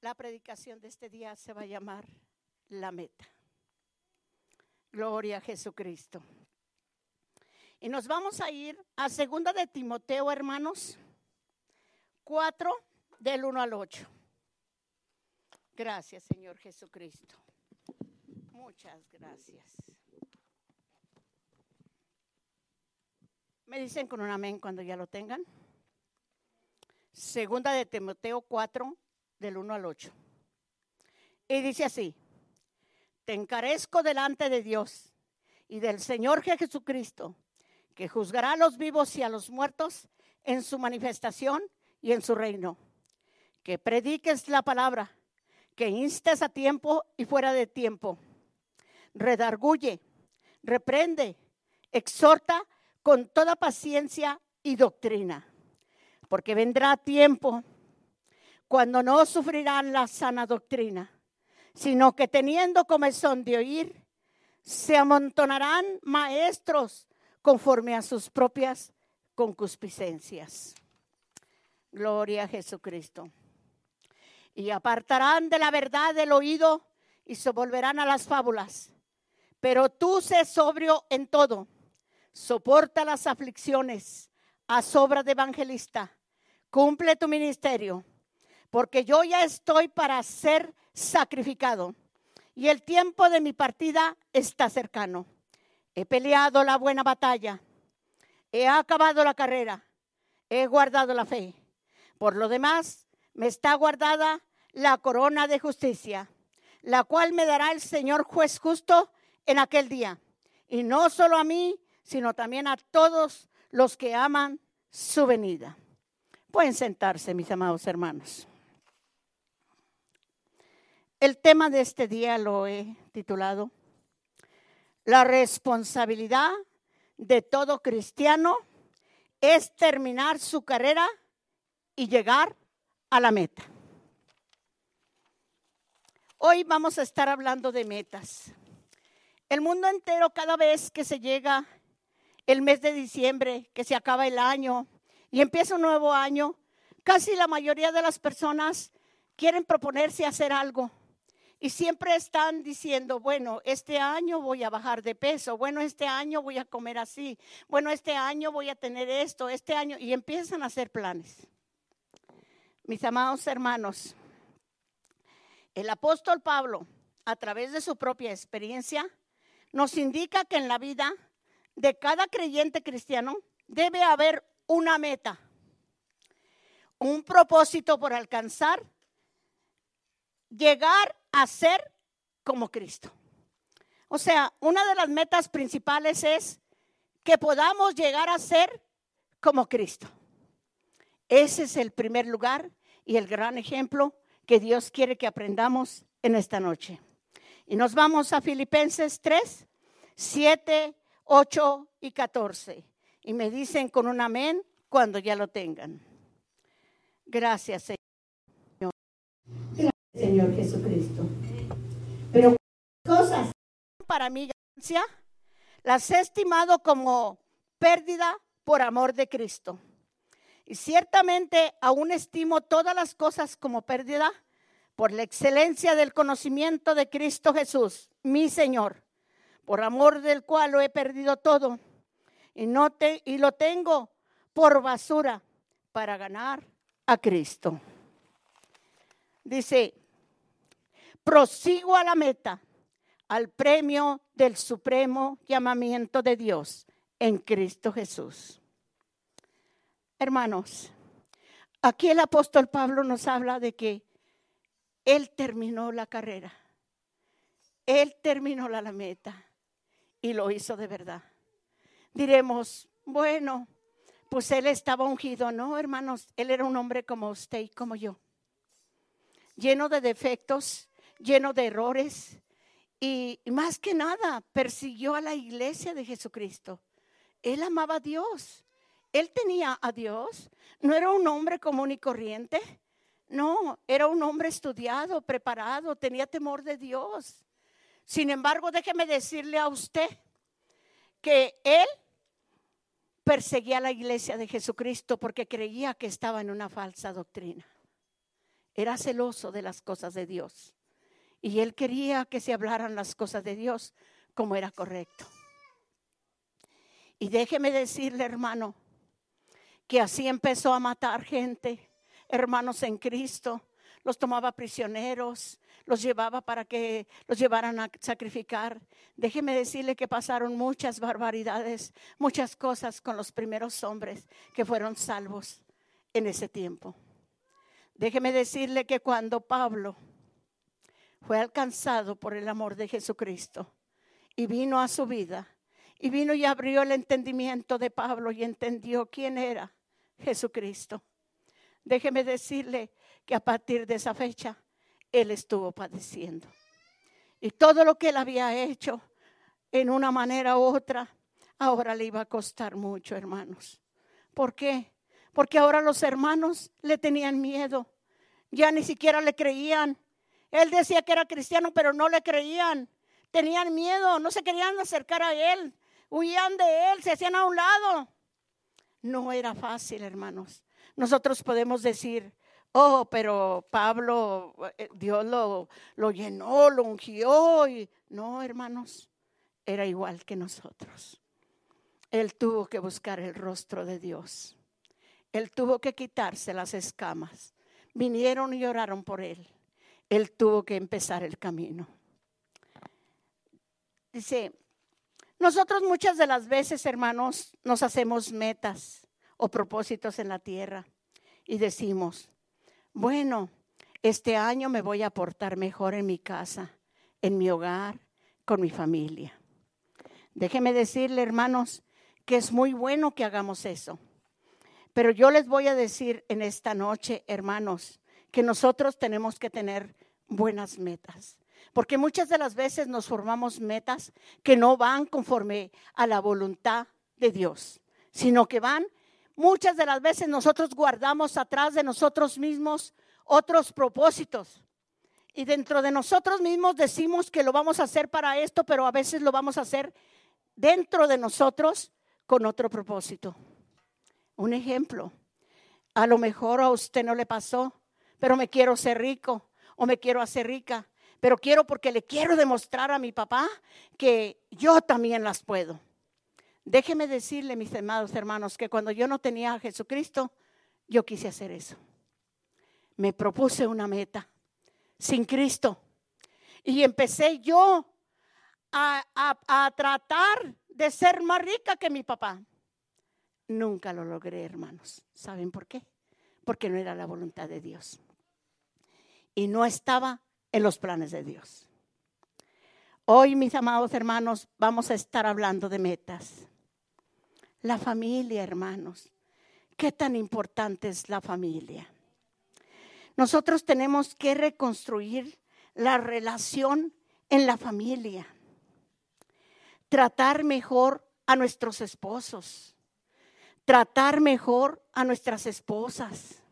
La predicación de este día se va a llamar La Meta. Gloria a Jesucristo. Y nos vamos a ir a segunda de Timoteo, hermanos, 4 del 1 al 8. Gracias, Señor Jesucristo. Muchas gracias. Me dicen con un amén cuando ya lo tengan. Segunda de Timoteo 4, del 1 al 8. Y dice así, te encarezco delante de Dios y del Señor Jesucristo, que juzgará a los vivos y a los muertos en su manifestación y en su reino. Que prediques la palabra, que instes a tiempo y fuera de tiempo. Redarguye, reprende, exhorta con toda paciencia y doctrina, porque vendrá tiempo cuando no sufrirán la sana doctrina, sino que teniendo comezón de oír, se amontonarán maestros conforme a sus propias concupiscencias. Gloria a Jesucristo. Y apartarán de la verdad del oído y se volverán a las fábulas. Pero tú sé sobrio en todo, soporta las aflicciones, a sobra de evangelista, cumple tu ministerio porque yo ya estoy para ser sacrificado y el tiempo de mi partida está cercano. He peleado la buena batalla, he acabado la carrera, he guardado la fe. Por lo demás, me está guardada la corona de justicia, la cual me dará el Señor juez justo en aquel día. Y no solo a mí, sino también a todos los que aman su venida. Pueden sentarse, mis amados hermanos. El tema de este día lo he titulado La responsabilidad de todo cristiano es terminar su carrera y llegar a la meta. Hoy vamos a estar hablando de metas. El mundo entero cada vez que se llega el mes de diciembre, que se acaba el año y empieza un nuevo año, casi la mayoría de las personas quieren proponerse hacer algo y siempre están diciendo, bueno, este año voy a bajar de peso, bueno, este año voy a comer así, bueno, este año voy a tener esto, este año, y empiezan a hacer planes. Mis amados hermanos, el apóstol Pablo, a través de su propia experiencia, nos indica que en la vida de cada creyente cristiano debe haber una meta, un propósito por alcanzar, llegar a ser como Cristo. O sea, una de las metas principales es que podamos llegar a ser como Cristo. Ese es el primer lugar y el gran ejemplo que Dios quiere que aprendamos en esta noche. Y nos vamos a Filipenses 3, 7, 8 y 14. Y me dicen con un amén cuando ya lo tengan. Gracias, Señor. Señor Jesucristo. Pero cosas para mi gracia las he estimado como pérdida por amor de Cristo. Y ciertamente aún estimo todas las cosas como pérdida por la excelencia del conocimiento de Cristo Jesús, mi Señor, por amor del cual lo he perdido todo y, no te, y lo tengo por basura para ganar a Cristo. Dice, prosigo a la meta, al premio del supremo llamamiento de Dios en Cristo Jesús. Hermanos, aquí el apóstol Pablo nos habla de que él terminó la carrera, él terminó la, meta y lo hizo de verdad. Diremos, bueno, pues él estaba ungido, no, hermanos, él era un hombre como usted y como yo, lleno de defectos, lleno de errores y más que nada persiguió a la iglesia de Jesucristo. Él amaba a Dios. Él tenía a Dios. No era un hombre común y corriente. No, era un hombre estudiado, preparado, tenía temor de Dios. Sin embargo, déjeme decirle a usted que él perseguía a la iglesia de Jesucristo porque creía que estaba en una falsa doctrina. era celoso de las cosas de Dios. Y él quería que se hablaran las cosas de Dios como era correcto. Y déjeme decirle, hermano, que así empezó a matar gente, hermanos en Cristo, los tomaba prisioneros, los llevaba para que los llevaran a sacrificar. Déjeme decirle que pasaron muchas barbaridades, muchas cosas con los primeros hombres que fueron salvos en ese tiempo. Déjeme decirle que cuando Pablo fue alcanzado por el amor de Jesucristo y vino a su vida, y vino y abrió el entendimiento de Pablo y entendió quién era Jesucristo. Déjeme decirle que a partir de esa fecha él estuvo padeciendo. Y todo lo que él había hecho en una manera u otra, ahora le iba a costar mucho, hermanos. ¿Por qué? Porque ahora los hermanos le tenían miedo. Ya ni siquiera le creían. Él decía que era cristiano, pero no le creían. Tenían miedo, no se querían acercar a él. Huían de él, se hacían a un lado. No era fácil, hermanos. Nosotros podemos decir, oh, pero Pablo, eh, Dios lo, lo llenó, lo ungió. Y... No, hermanos, era igual que nosotros. Él tuvo que buscar el rostro de Dios. Él tuvo que quitarse las escamas. Vinieron y oraron por él. Él tuvo que empezar el camino. Dice, nosotros muchas de las veces, hermanos, nos hacemos metas o propósitos en la tierra y decimos, bueno, este año me voy a portar mejor en mi casa, en mi hogar, con mi familia. Déjeme decirle, hermanos, que es muy bueno que hagamos eso. Pero yo les voy a decir en esta noche, hermanos, que nosotros tenemos que tener buenas metas. Porque muchas de las veces nos formamos metas que no van conforme a la voluntad de Dios, sino que van, muchas de las veces nosotros guardamos atrás de nosotros mismos otros propósitos. Y dentro de nosotros mismos decimos que lo vamos a hacer para esto, pero a veces lo vamos a hacer dentro de nosotros con otro propósito. Un ejemplo, a lo mejor a usted no le pasó, pero me quiero ser rico o me quiero hacer rica, pero quiero porque le quiero demostrar a mi papá que yo también las puedo. Déjeme decirle, mis amados hermanos, que cuando yo no tenía a Jesucristo, yo quise hacer eso. Me propuse una meta sin Cristo. Y empecé yo a, a, tratar de ser más rica que mi papá. Nunca lo logré, hermanos. ¿Saben por qué? Porque no era la voluntad de Dios y no estaba en los planes de Dios. Hoy, mis amados hermanos, vamos a estar hablando de metas. La familia, hermanos. ¿Qué tan importante es la familia? Nosotros tenemos que reconstruir la relación en la familia. Tratar mejor a nuestros esposos. Tratar mejor a nuestras esposas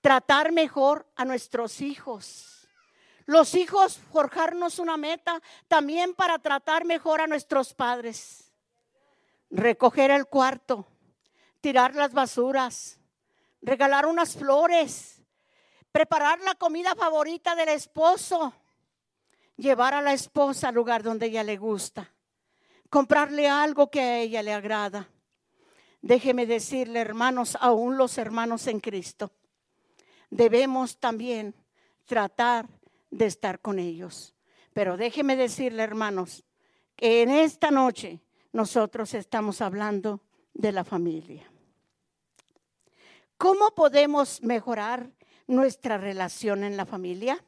tratar mejor a nuestros hijos. Los hijos forjarnos una meta también para tratar mejor a nuestros padres. Recoger el cuarto, tirar las basuras, regalar unas flores, preparar la comida favorita del esposo, llevar a la esposa al lugar donde ella le gusta, comprarle algo que a ella le agrada. Déjeme decirle, hermanos, aún los hermanos en Cristo, debemos también tratar de estar con ellos. Pero déjeme decirle, hermanos, que en esta noche nosotros estamos hablando de la familia. ¿Cómo podemos mejorar nuestra relación en la familia?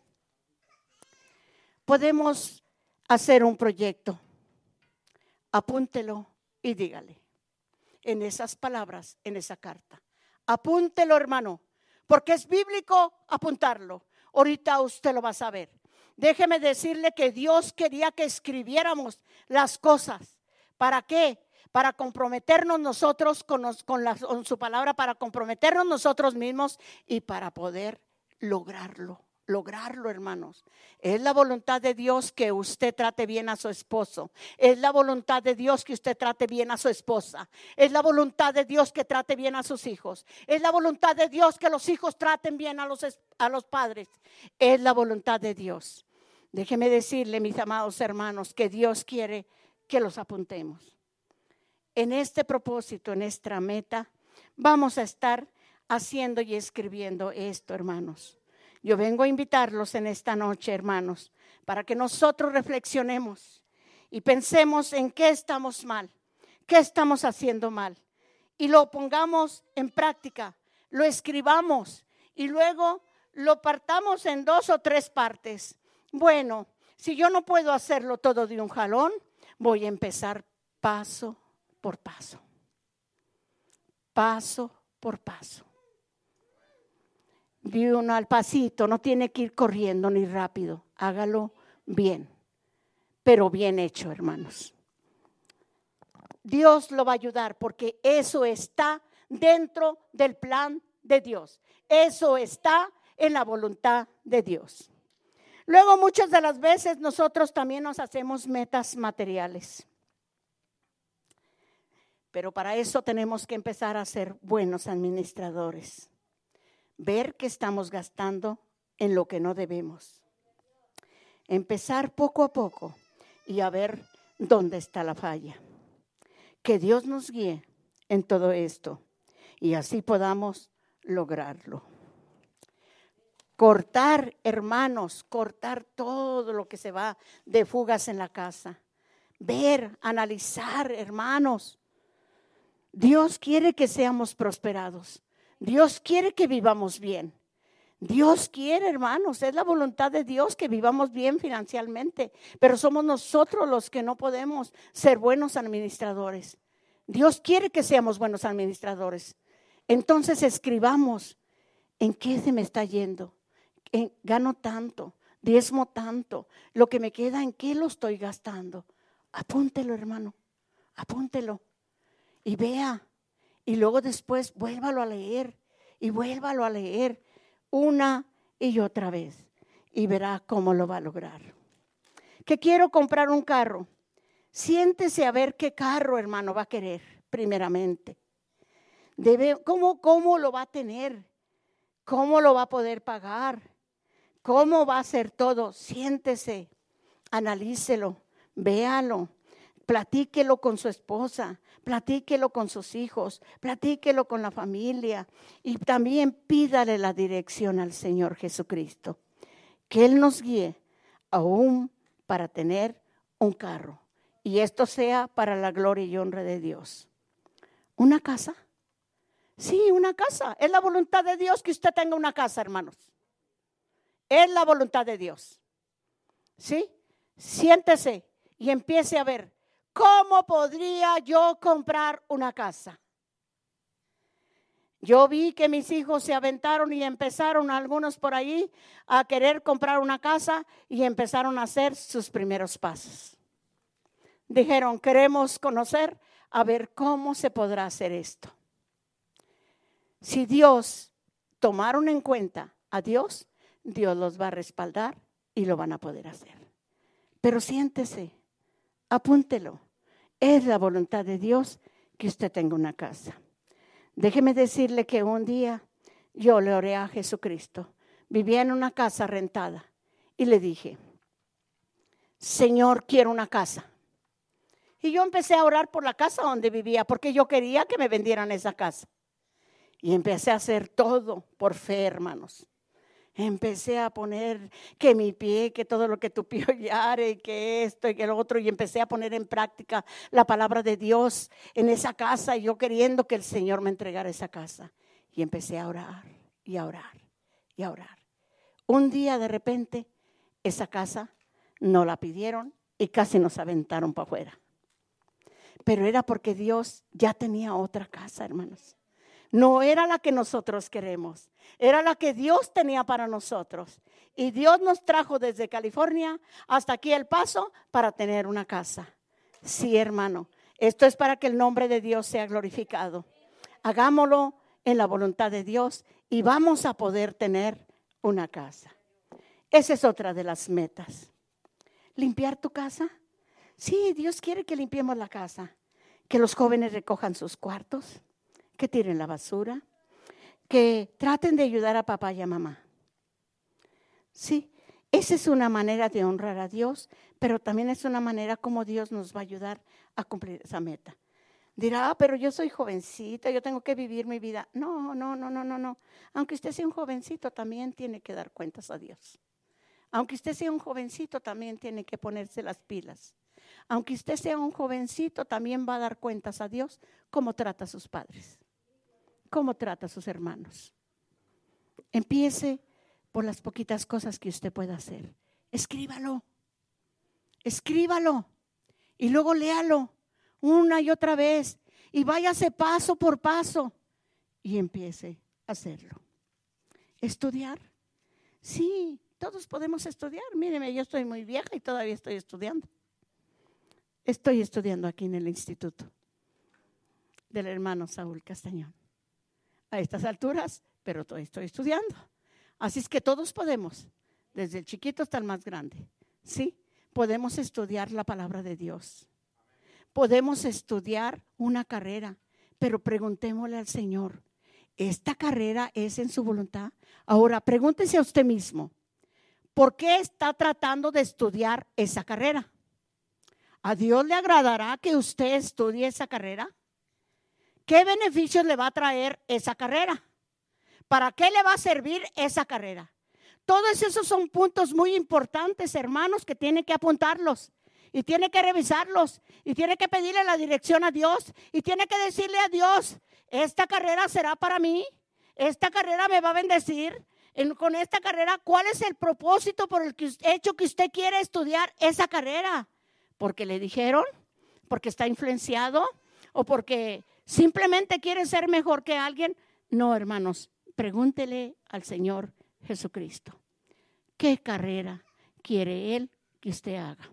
Podemos hacer un proyecto. Apúntelo y dígale en esas palabras, en esa carta. Apúntelo, hermano porque es bíblico apuntarlo. Ahorita usted lo va a saber. Déjeme decirle que Dios quería que escribiéramos las cosas. ¿Para qué? Para comprometernos nosotros con, con su palabra, para comprometernos nosotros mismos y para poder lograrlo, lograrlo, hermanos. Es la voluntad de Dios que usted trate bien a su esposo. Es la voluntad de Dios que usted trate bien a su esposa. Es la voluntad de Dios que trate bien a sus hijos. Es la voluntad de Dios que los hijos traten bien a los, a los padres. Es la voluntad de Dios. Déjeme decirle, mis amados hermanos, que Dios quiere que los apuntemos. En este propósito, en nuestra meta, vamos a estar haciendo y escribiendo esto, hermanos. Yo vengo a invitarlos en esta noche, hermanos, para que nosotros reflexionemos y pensemos en qué estamos mal, qué estamos haciendo mal, y lo pongamos en práctica, lo escribamos y luego lo partamos en dos o tres partes. Bueno, si yo no puedo hacerlo todo de un jalón, voy a empezar paso por paso. Paso por paso uno al pasito, no tiene que ir corriendo ni rápido, hágalo bien, pero bien hecho, hermanos. Dios lo va a ayudar porque eso está dentro del plan de Dios. Eso está en la voluntad de Dios. Luego muchas de las veces nosotros también nos hacemos metas materiales. Pero para eso tenemos que empezar a ser buenos administradores ver que estamos gastando en lo que no debemos. Empezar poco a poco y a ver dónde está la falla. Que Dios nos guíe en todo esto y así podamos lograrlo. Cortar, hermanos, cortar todo lo que se va de fugas en la casa. Ver, analizar, hermanos. Dios quiere que seamos prosperados. Dios quiere que vivamos bien. Dios quiere, hermanos, es la voluntad de Dios que vivamos bien financieramente, pero somos nosotros los que no podemos ser buenos administradores. Dios quiere que seamos buenos administradores. Entonces escribamos en qué se me está yendo. gano tanto, diezmo tanto, lo que me queda, en qué lo estoy gastando. Apúntelo, hermano, apúntelo y vea y luego después vuélvalo a leer y vuélvalo a leer una y otra vez y verá cómo lo va a lograr. Que quiero comprar un carro. Siéntese a ver qué carro, hermano, va a querer, primeramente. Debe, ¿cómo, ¿Cómo lo va a tener? ¿Cómo lo va a poder pagar? ¿Cómo va a ser todo? Siéntese, analícelo, véalo, platíquelo con su esposa, platíquelo con sus hijos, platíquelo con la familia y también pídale la dirección al Señor Jesucristo. Que Él nos guíe aún para tener un carro y esto sea para la gloria y honra de Dios. ¿Una casa? Sí, una casa. Es la voluntad de Dios que usted tenga una casa, hermanos. Es la voluntad de Dios. ¿Sí? Siéntese y empiece a ver ¿cómo podría yo comprar una casa? Yo vi que mis hijos se aventaron y empezaron algunos por ahí a querer comprar una casa y empezaron a hacer sus primeros pasos. Dijeron, queremos conocer a ver cómo se podrá hacer esto. Si Dios tomaron en cuenta a Dios, Dios los va a respaldar y lo van a poder hacer. Pero siéntese apúntelo. Es la voluntad de Dios que usted tenga una casa. Déjeme decirle que un día yo le oré a Jesucristo. Vivía en una casa rentada y le dije, Señor, quiero una casa. Y yo empecé a orar por la casa donde vivía porque yo quería que me vendieran esa casa. Y empecé a hacer todo por fe, hermanos. Empecé a poner que mi pie, que todo lo que tu pie que esto y que lo otro, y empecé a poner en práctica la palabra de Dios en esa casa, y yo queriendo que el Señor me entregara esa casa. Y empecé a orar y a orar y a orar. Un día de repente, esa casa no la pidieron y casi nos aventaron para afuera. Pero era porque Dios ya tenía otra casa, hermanos no era la que nosotros queremos, era la que Dios tenía para nosotros. Y Dios nos trajo desde California hasta aquí el paso para tener una casa. Sí, hermano, esto es para que el nombre de Dios sea glorificado. Hagámoslo en la voluntad de Dios y vamos a poder tener una casa. Esa es otra de las metas. Limpiar tu casa. Sí, Dios quiere que limpiemos la casa, que los jóvenes recojan sus cuartos, que tiren la basura, que traten de ayudar a papá y a mamá. Sí, esa es una manera de honrar a Dios, pero también es una manera como Dios nos va a ayudar a cumplir esa meta. Dirá, ah, pero yo soy jovencita, yo tengo que vivir mi vida. No, no, no, no, no, no. Aunque usted sea un jovencito, también tiene que dar cuentas a Dios. Aunque usted sea un jovencito, también tiene que ponerse las pilas. Aunque usted sea un jovencito, también va a dar cuentas a Dios cómo trata a sus padres, cómo trata a sus hermanos. Empiece por las poquitas cosas que usted pueda hacer. Escríbalo, escríbalo y luego léalo una y otra vez y váyase paso por paso y empiece a hacerlo. Estudiar. Sí, todos podemos estudiar. Míreme, yo estoy muy vieja y todavía estoy estudiando. Estoy estudiando aquí en el instituto del hermano Saúl Castañón. A estas alturas, pero estoy estudiando. Así es que todos podemos, desde el chiquito hasta el más grande. Sí, podemos estudiar la palabra de Dios. Podemos estudiar una carrera, pero preguntémosle al Señor, ¿esta carrera es en su voluntad? Ahora, pregúntese a usted mismo, ¿por qué está tratando de estudiar esa carrera? ¿A Dios le agradará que usted estudie esa carrera? ¿Qué beneficios le va a traer esa carrera? ¿Para qué le va a servir esa carrera? Todos esos son puntos muy importantes, hermanos, que tienen que apuntarlos y tiene que revisarlos y tiene que pedirle la dirección a Dios y tiene que decirle a Dios, esta carrera será para mí, esta carrera me va a bendecir, con esta carrera, ¿cuál es el propósito por el hecho que usted quiere estudiar esa carrera? ¿Porque le dijeron? ¿Porque está influenciado? ¿O porque simplemente quiere ser mejor que alguien? No, hermanos, pregúntele al Señor Jesucristo. ¿Qué carrera quiere Él que usted haga?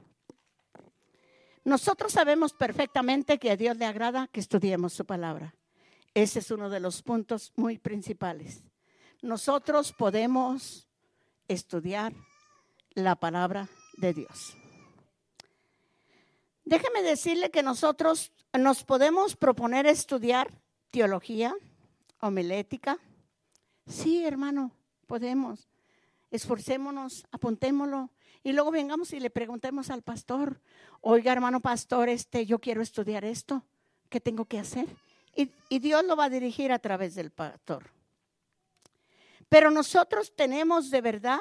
Nosotros sabemos perfectamente que a Dios le agrada que estudiemos su palabra. Ese es uno de los puntos muy principales nosotros podemos estudiar la palabra de Dios. Déjeme decirle que nosotros nos podemos proponer estudiar teología, homilética. Sí, hermano, podemos. Esforcémonos, apuntémoslo y luego vengamos y le preguntemos al pastor, oiga hermano pastor, este, yo quiero estudiar esto, ¿qué tengo que hacer? Y, y Dios lo va a dirigir a través del pastor. Pero nosotros tenemos de verdad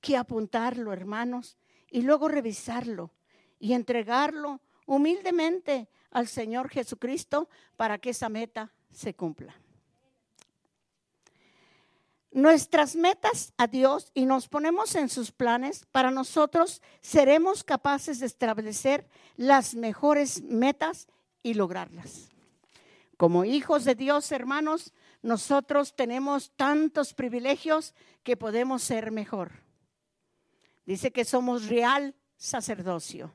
que apuntarlo, hermanos, y luego revisarlo y entregarlo humildemente al Señor Jesucristo para que esa meta se cumpla. Nuestras metas a Dios y nos ponemos en sus planes, para nosotros seremos capaces de establecer las mejores metas y lograrlas. Como hijos de Dios, hermanos, nosotros tenemos tantos privilegios que podemos ser mejor. Dice que somos real sacerdocio,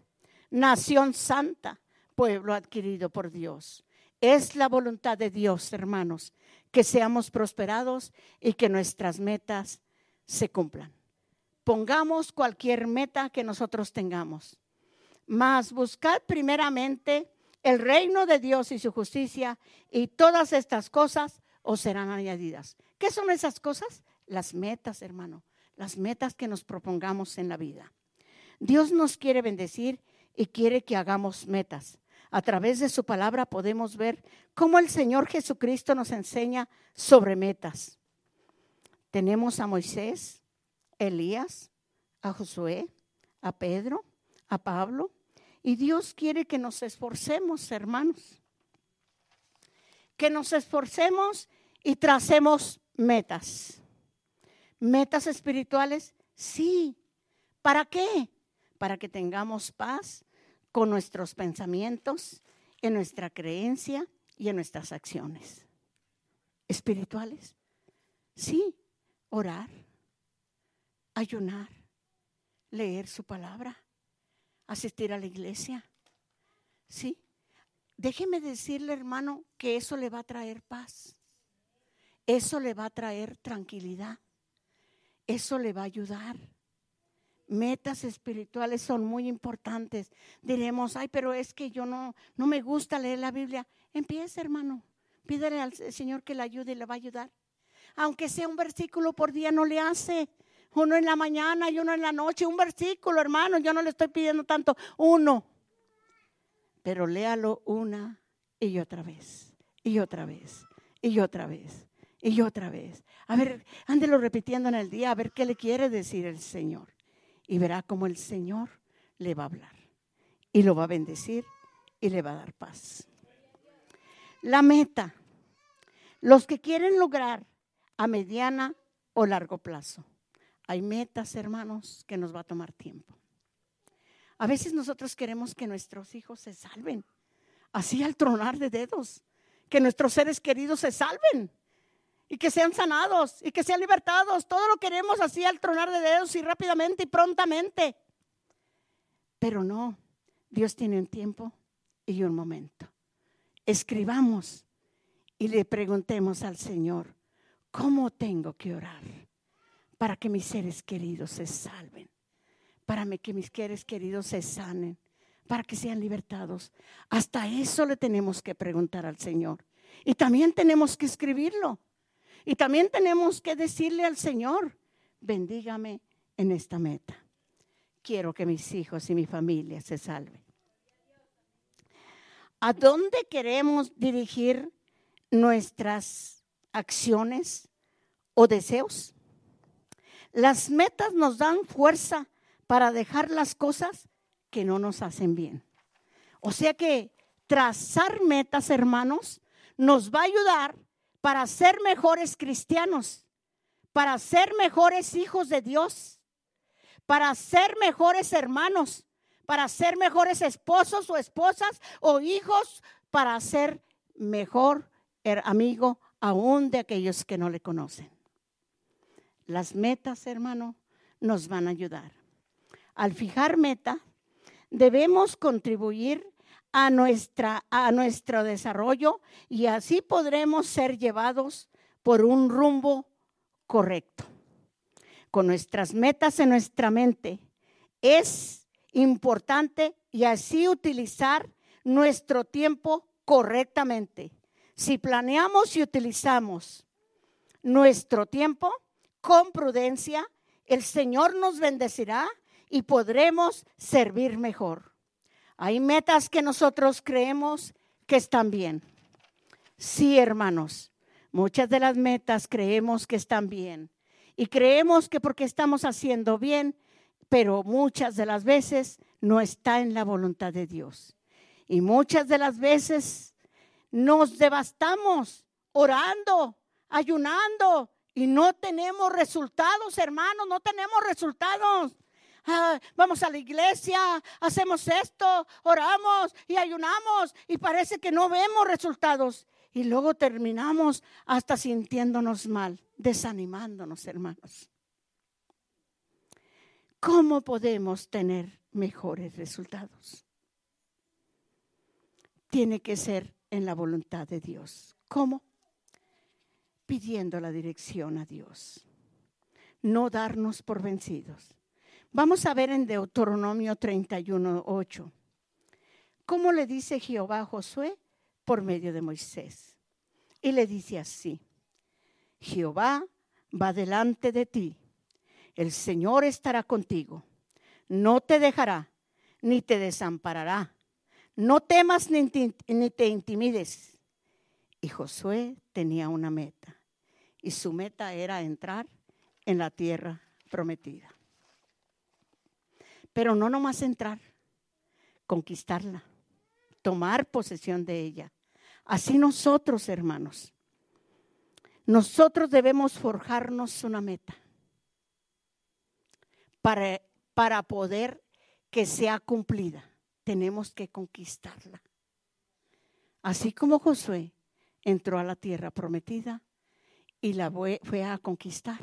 nación santa, pueblo adquirido por Dios. Es la voluntad de Dios, hermanos, que seamos prosperados y que nuestras metas se cumplan. Pongamos cualquier meta que nosotros tengamos. Mas buscad primeramente el reino de Dios y su justicia y todas estas cosas o serán añadidas. ¿Qué son esas cosas? Las metas, hermano, las metas que nos propongamos en la vida. Dios nos quiere bendecir y quiere que hagamos metas. A través de su palabra podemos ver cómo el Señor Jesucristo nos enseña sobre metas. Tenemos a Moisés, Elías, a Josué, a Pedro, a Pablo, y Dios quiere que nos esforcemos, hermanos. Que nos esforcemos y tracemos metas. Metas espirituales, sí. ¿Para qué? Para que tengamos paz con nuestros pensamientos, en nuestra creencia y en nuestras acciones. Espirituales, sí. Orar, ayunar, leer su palabra, asistir a la iglesia, sí. Déjeme decirle, hermano, que eso le va a traer paz. Eso le va a traer tranquilidad. Eso le va a ayudar. Metas espirituales son muy importantes. Diremos, ay, pero es que yo no, no me gusta leer la Biblia. Empieza, hermano. Pídele al Señor que le ayude y le va a ayudar. Aunque sea un versículo por día, no le hace. Uno en la mañana y uno en la noche. Un versículo, hermano. Yo no le estoy pidiendo tanto. Uno. Pero léalo una y otra vez. Y otra vez. Y otra vez. Y otra vez. A ver, ándelo repitiendo en el día, a ver qué le quiere decir el Señor. Y verá cómo el Señor le va a hablar. Y lo va a bendecir y le va a dar paz. La meta. Los que quieren lograr a mediana o largo plazo. Hay metas, hermanos, que nos va a tomar tiempo. A veces nosotros queremos que nuestros hijos se salven, así al tronar de dedos, que nuestros seres queridos se salven y que sean sanados y que sean libertados. Todo lo queremos así al tronar de dedos y rápidamente y prontamente. Pero no, Dios tiene un tiempo y un momento. Escribamos y le preguntemos al Señor, ¿cómo tengo que orar para que mis seres queridos se salven? Para que mis seres queridos se sanen, para que sean libertados. Hasta eso le tenemos que preguntar al Señor. Y también tenemos que escribirlo. Y también tenemos que decirle al Señor, bendígame en esta meta. Quiero que mis hijos y mi familia se salven. ¿A dónde queremos dirigir nuestras acciones o deseos? Las metas nos dan fuerza para dejar las cosas que no nos hacen bien. O sea que trazar metas, hermanos, nos va a ayudar para ser mejores cristianos, para ser mejores hijos de Dios, para ser mejores hermanos, para ser mejores esposos o esposas o hijos, para ser mejor amigo aún de aquellos que no le conocen. Las metas, hermano, nos van a ayudar. Al fijar meta, debemos contribuir a, nuestra, a nuestro desarrollo y así podremos ser llevados por un rumbo correcto. Con nuestras metas en nuestra mente es importante y así utilizar nuestro tiempo correctamente. Si planeamos y utilizamos nuestro tiempo con prudencia, el Señor nos bendecirá y podremos servir mejor. Hay metas que nosotros creemos que están bien. Sí, hermanos, muchas de las metas creemos que están bien. Y creemos que porque estamos haciendo bien, pero muchas de las veces no está en la voluntad de Dios. Y muchas de las veces nos devastamos orando, ayunando y no tenemos resultados, hermanos, no tenemos resultados. Ah, vamos a la iglesia, hacemos esto, oramos y ayunamos y parece que no vemos resultados. Y luego terminamos hasta sintiéndonos mal, desanimándonos, hermanos. ¿Cómo podemos tener mejores resultados? Tiene que ser en la voluntad de Dios. ¿Cómo? Pidiendo la dirección a Dios. No darnos por vencidos Vamos a ver en Deuteronomio 31, 8. ¿Cómo le dice Jehová a Josué? Por medio de Moisés. Y le dice así, Jehová va delante de ti, el Señor estará contigo, no te dejará ni te desamparará, no temas ni te, ni te intimides. Y Josué tenía una meta, y su meta era entrar en la tierra prometida. Pero no nomás entrar, conquistarla, tomar posesión de ella. Así nosotros, hermanos, nosotros debemos forjarnos una meta para, para poder que sea cumplida. Tenemos que conquistarla. Así como Josué entró a la tierra prometida y la fue a conquistar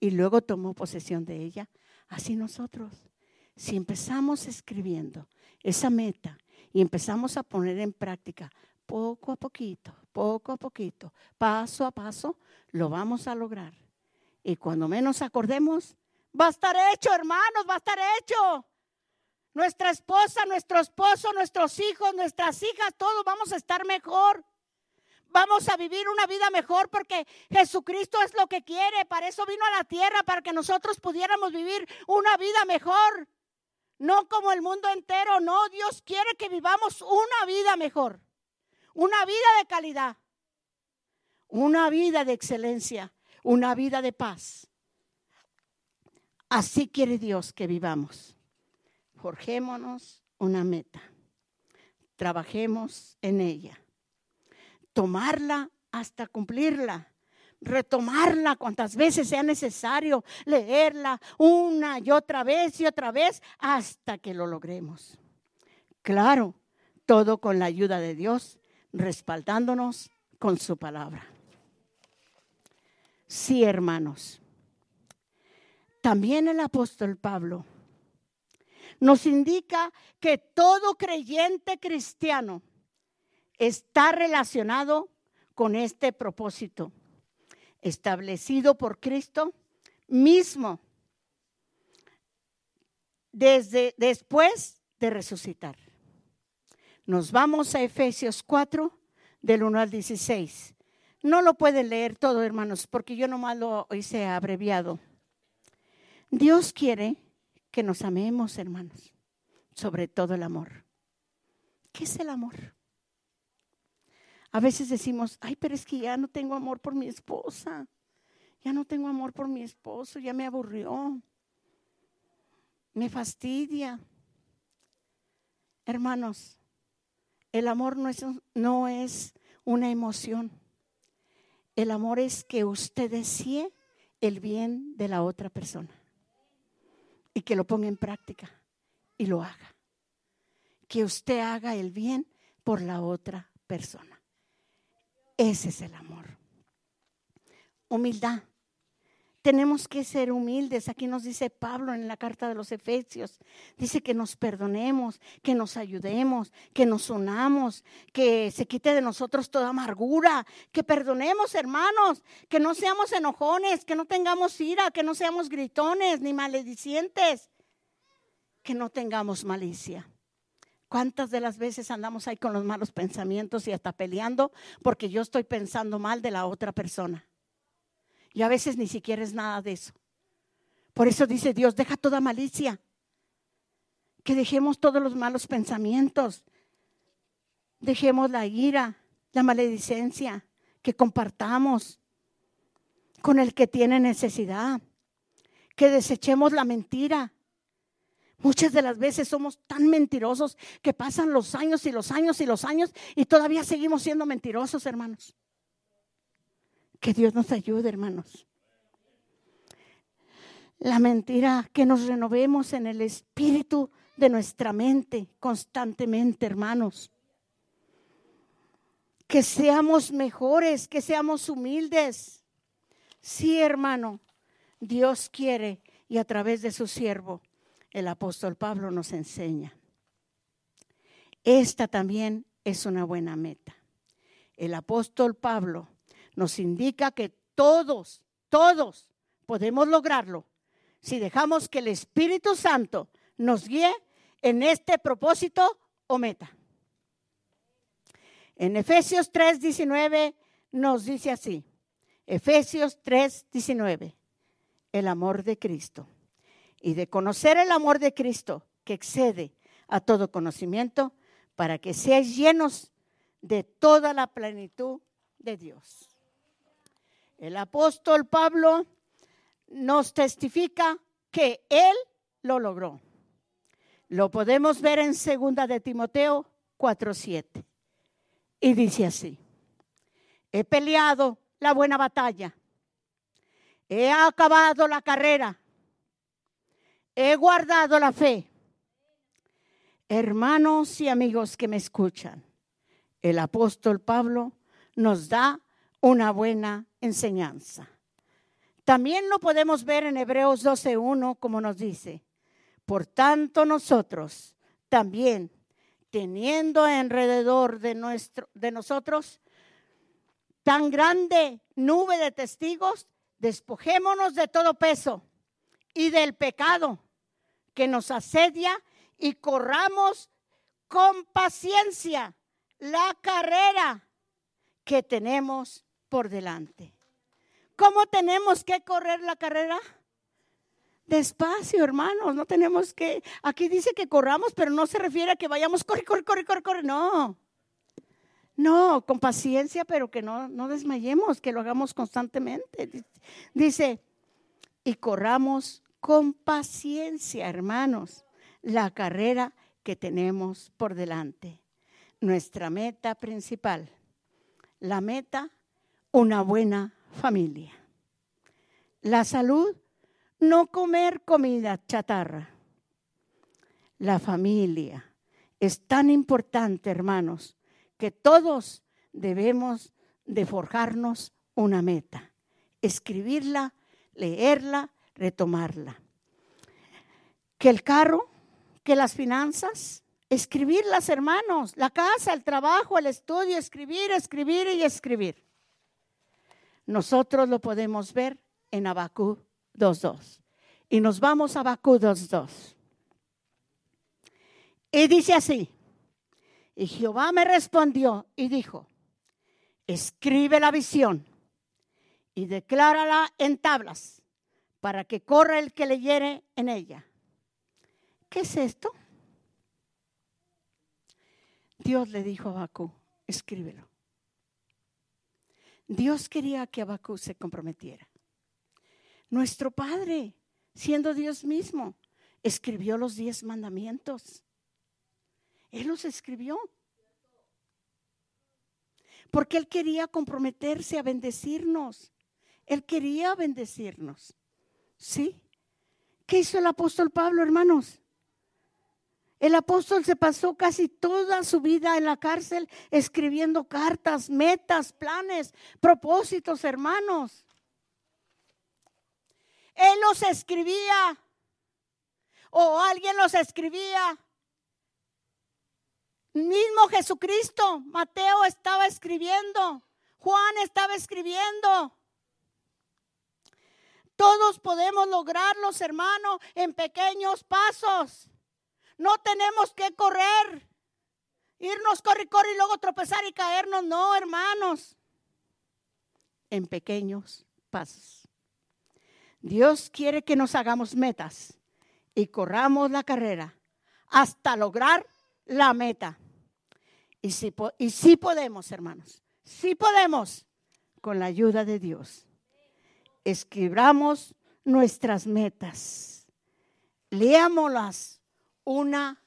y luego tomó posesión de ella, así nosotros si empezamos escribiendo esa meta y empezamos a poner en práctica poco a poquito, poco a poquito, paso a paso, lo vamos a lograr. Y cuando menos acordemos, Va a estar hecho, hermanos, va a estar hecho. Nuestra esposa, nuestro esposo, nuestros hijos, nuestras hijas, todos vamos a estar mejor. Vamos a vivir una vida mejor porque Jesucristo es lo que quiere. Para eso vino a la tierra, para que nosotros pudiéramos vivir una vida mejor. No como el mundo entero, no. Dios quiere que vivamos una vida mejor. Una vida de calidad. Una vida de excelencia. Una vida de paz. Así quiere Dios que vivamos. Forjémonos una meta. Trabajemos en ella tomarla hasta cumplirla, retomarla cuantas veces sea necesario, leerla una y otra vez y otra vez hasta que lo logremos. Claro, todo con la ayuda de Dios, respaldándonos con su palabra. Sí, hermanos. También el apóstol Pablo nos indica que todo creyente cristiano está relacionado con este propósito establecido por Cristo mismo desde después de resucitar. Nos vamos a Efesios 4 del 1 al 16. No lo pueden leer todo, hermanos, porque yo nomás lo hice abreviado. Dios quiere que nos amemos, hermanos, sobre todo el amor. ¿Qué es el amor? A veces decimos, ay, pero es que ya no tengo amor por mi esposa. Ya no tengo amor por mi esposo, ya me aburrió. Me fastidia. Hermanos, el amor no es, no es una emoción. El amor es que usted desee el bien de la otra persona y que lo ponga en práctica y lo haga. Que usted haga el bien por la otra persona. Ese es el amor. Humildad. Tenemos que ser humildes. Aquí nos dice Pablo en la carta de los Efesios. Dice que nos perdonemos, que nos ayudemos, que nos unamos, que se quite de nosotros toda amargura, que perdonemos hermanos, que no seamos enojones, que no tengamos ira, que no seamos gritones ni maledicientes, que no tengamos malicia. ¿Cuántas de las veces andamos ahí con los malos pensamientos y hasta peleando porque yo estoy pensando mal de la otra persona? Y a veces ni siquiera es nada de eso. Por eso dice Dios, deja toda malicia. Que dejemos todos los malos pensamientos. Dejemos la ira, la maledicencia, que compartamos con el que tiene necesidad. Que desechemos la mentira, Muchas de las veces somos tan mentirosos que pasan los años y los años y los años y todavía seguimos siendo mentirosos, hermanos. Que Dios nos ayude, hermanos. La mentira, que nos renovemos en el espíritu de nuestra mente constantemente, hermanos. Que seamos mejores, que seamos humildes. Sí, hermano, Dios quiere y a través de su siervo el apóstol Pablo nos enseña. Esta también es una buena meta. El apóstol Pablo nos indica que todos, todos podemos lograrlo si dejamos que el Espíritu Santo nos guíe en este propósito o meta. En Efesios 3:19 nos dice así, Efesios 3:19, el amor de Cristo y de conocer el amor de Cristo que excede a todo conocimiento para que seáis llenos de toda la plenitud de Dios. El apóstol Pablo nos testifica que él lo logró. Lo podemos ver en segunda de Timoteo 4:7. Y dice así: He peleado la buena batalla. He acabado la carrera he guardado la fe. Hermanos y amigos que me escuchan, el apóstol Pablo nos da una buena enseñanza. También lo podemos ver en Hebreos 12.1 como nos dice, por tanto nosotros también, teniendo alrededor de, nuestro, de nosotros tan grande nube de testigos, despojémonos de todo peso y del pecado que nos asedia y corramos con paciencia la carrera que tenemos por delante. ¿Cómo tenemos que correr la carrera? Despacio, hermanos, no tenemos que, aquí dice que corramos, pero no se refiere a que vayamos, corre, corre, corre, corre, corre, no. No, con paciencia, pero que no, no desmayemos, que lo hagamos constantemente. Dice, y corramos con paciencia, hermanos, la carrera que tenemos por delante. Nuestra meta principal, la meta, una buena familia. La salud, no comer comida chatarra. La familia es tan importante, hermanos, que todos debemos de forjarnos una meta, escribirla, leerla, retomarla. Que el carro, que las finanzas, escribirlas, hermanos, la casa, el trabajo, el estudio, escribir, escribir y escribir. Nosotros lo podemos ver en Abacú 2.2. Y nos vamos a Abacú 2.2. Y dice así, y Jehová me respondió y dijo, escribe la visión y declárala en tablas para que corra el que leyere en ella. ¿Qué es esto? Dios le dijo a Abacú, escríbelo. Dios quería que Abacú se comprometiera. Nuestro Padre, siendo Dios mismo, escribió los diez mandamientos. Él los escribió. Porque Él quería comprometerse a bendecirnos. Él quería bendecirnos. ¿Sí? ¿Qué hizo el apóstol Pablo, hermanos? El apóstol se pasó casi toda su vida en la cárcel escribiendo cartas, metas, planes, propósitos, hermanos. Él los escribía o alguien los escribía. Mismo Jesucristo, Mateo estaba escribiendo, Juan estaba escribiendo. Todos podemos lograrlos, hermano, en pequeños pasos. No tenemos que correr, irnos, corre, corre y luego tropezar y caernos. No, hermanos, en pequeños pasos. Dios quiere que nos hagamos metas y corramos la carrera hasta lograr la meta. Y sí, y sí podemos, hermanos, sí podemos con la ayuda de Dios. Escribamos nuestras metas. Leámoslas una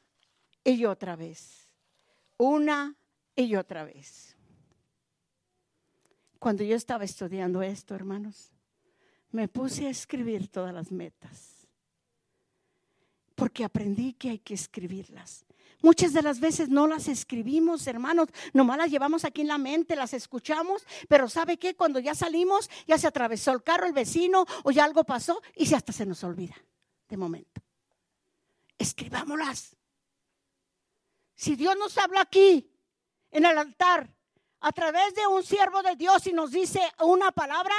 y otra vez. Una y otra vez. Cuando yo estaba estudiando esto, hermanos, me puse a escribir todas las metas. Porque aprendí que hay que escribirlas. Muchas de las veces no las escribimos, hermanos, nomás las llevamos aquí en la mente, las escuchamos, pero ¿sabe qué? Cuando ya salimos, ya se atravesó el carro, el vecino o ya algo pasó y hasta se nos olvida de momento. Escribámoslas. Si Dios nos habla aquí, en el altar, a través de un siervo de Dios y nos dice una palabra,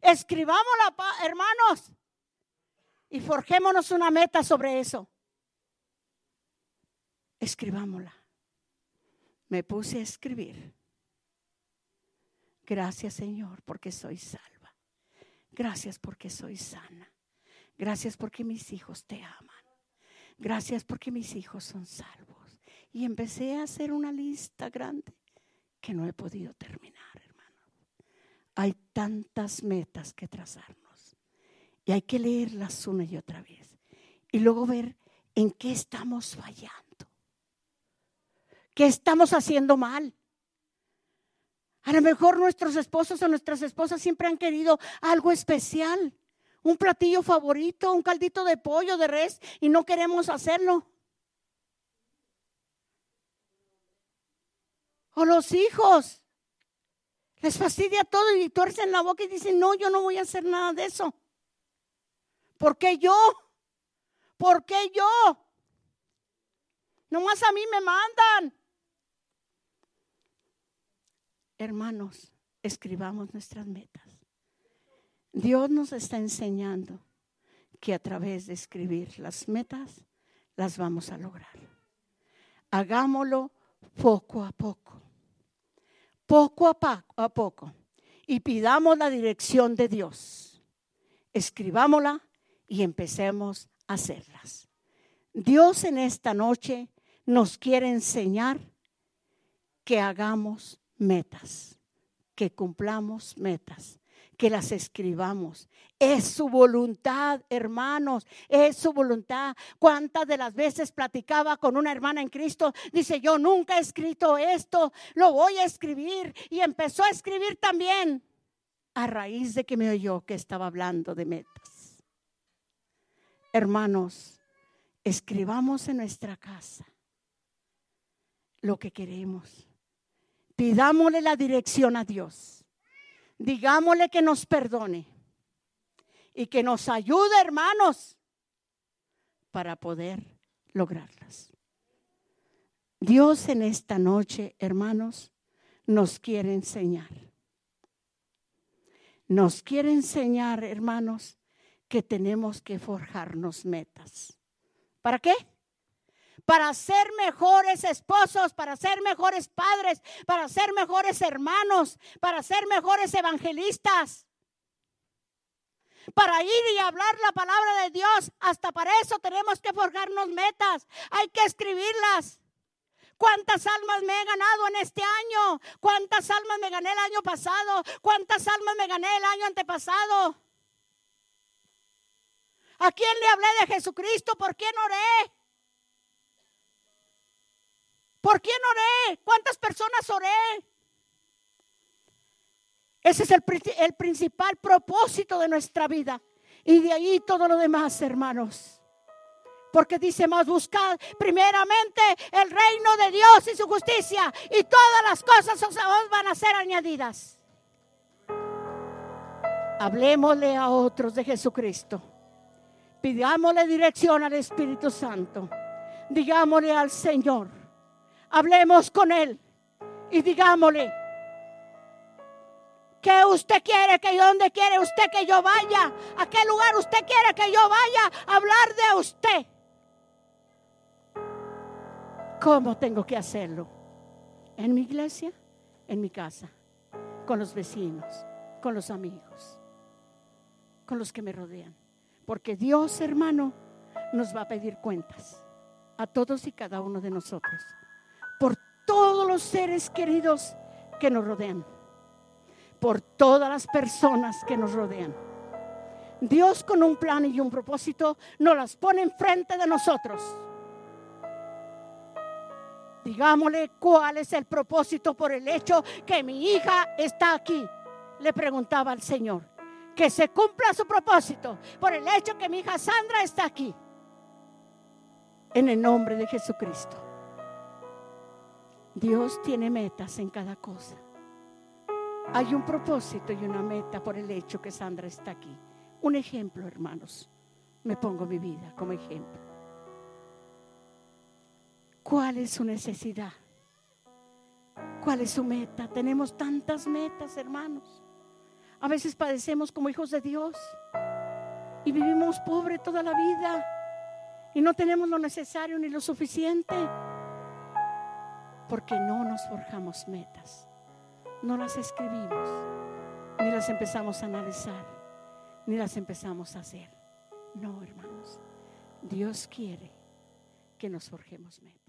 escribámosla, hermanos, y forjémonos una meta sobre eso escribámosla. Me puse a escribir. Gracias Señor porque soy salva. Gracias porque soy sana. Gracias porque mis hijos te aman. Gracias porque mis hijos son salvos. Y empecé a hacer una lista grande que no he podido terminar, hermano. Hay tantas metas que trazarnos. Y hay que leerlas una y otra vez. Y luego ver en qué estamos fallando. ¿Qué estamos haciendo mal? A lo mejor nuestros esposos o nuestras esposas siempre han querido algo especial, un platillo favorito, un caldito de pollo, de res, y no queremos hacerlo. O los hijos, les fastidia todo y tuercen la boca y dicen, no, yo no voy a hacer nada de eso. ¿Por qué yo? ¿Por qué yo? Nomás a mí me mandan. Hermanos, escribamos nuestras metas. Dios nos está enseñando que a través de escribir las metas las vamos a lograr. Hagámoslo poco a poco, poco a, poco, y pidamos la dirección de Dios. Escribámosla y empecemos a hacerlas. Dios en esta noche nos quiere enseñar que hagamos metas, que cumplamos metas, que las escribamos. Es su voluntad, hermanos, es su voluntad. ¿Cuántas de las veces platicaba con una hermana en Cristo? Dice, yo nunca he escrito esto, lo voy a escribir. Y empezó a escribir también a raíz de que me oyó que estaba hablando de metas. Hermanos, escribamos en nuestra casa lo que queremos. Pidámosle la dirección a Dios. Digámosle que nos perdone y que nos ayude, hermanos, para poder lograrlas. Dios en esta noche, hermanos, nos quiere enseñar. Nos quiere enseñar, hermanos, que tenemos que forjarnos metas. ¿Para qué? Para ser mejores esposos, para ser mejores padres, para ser mejores hermanos, para ser mejores evangelistas. Para ir y hablar la palabra de Dios, hasta para eso tenemos que forjarnos metas. Hay que escribirlas. ¿Cuántas almas me he ganado en este año? ¿Cuántas almas me gané el año pasado? ¿Cuántas almas me gané el año antepasado? ¿A quién le hablé de Jesucristo? ¿Por quién oré? ¿Por quién oré? ¿Cuántas personas oré? Ese es el, el, principal propósito de nuestra vida. Y de ahí todo lo demás, hermanos. Porque dice más, buscad primeramente el reino de Dios y su justicia. Y todas las cosas os van a ser añadidas. Hablemosle a otros de Jesucristo. Pidámosle dirección al Espíritu Santo. Digámosle al Señor. Hablemos con Él y digámosle. ¿Qué usted quiere que dónde quiere usted que yo vaya? ¿A qué lugar usted quiere que yo vaya a hablar de usted? ¿Cómo tengo que hacerlo? ¿En mi iglesia? ¿En mi casa? ¿Con los vecinos? ¿Con los amigos? ¿Con los que me rodean? Porque Dios, hermano, nos va a pedir cuentas a todos y cada uno de nosotros todos los seres queridos que nos rodean, por todas las personas que nos rodean. Dios con un plan y un propósito nos las pone enfrente de nosotros. Digámosle cuál es el propósito por el hecho que mi hija está aquí. Le preguntaba al Señor que se cumpla su propósito por el hecho que mi hija Sandra está aquí. En el nombre de Jesucristo. Dios tiene metas en cada cosa. Hay un propósito y una meta por el hecho que Sandra está aquí. Un ejemplo, hermanos. Me pongo mi vida como ejemplo. ¿Cuál es su necesidad? ¿Cuál es su meta? Tenemos tantas metas, hermanos. A veces padecemos como hijos de Dios y vivimos pobre toda la vida y no tenemos lo necesario ni lo suficiente porque no nos forjamos metas, no las escribimos, ni las empezamos a analizar, ni las empezamos a hacer. No, hermanos, Dios quiere que nos forjemos metas.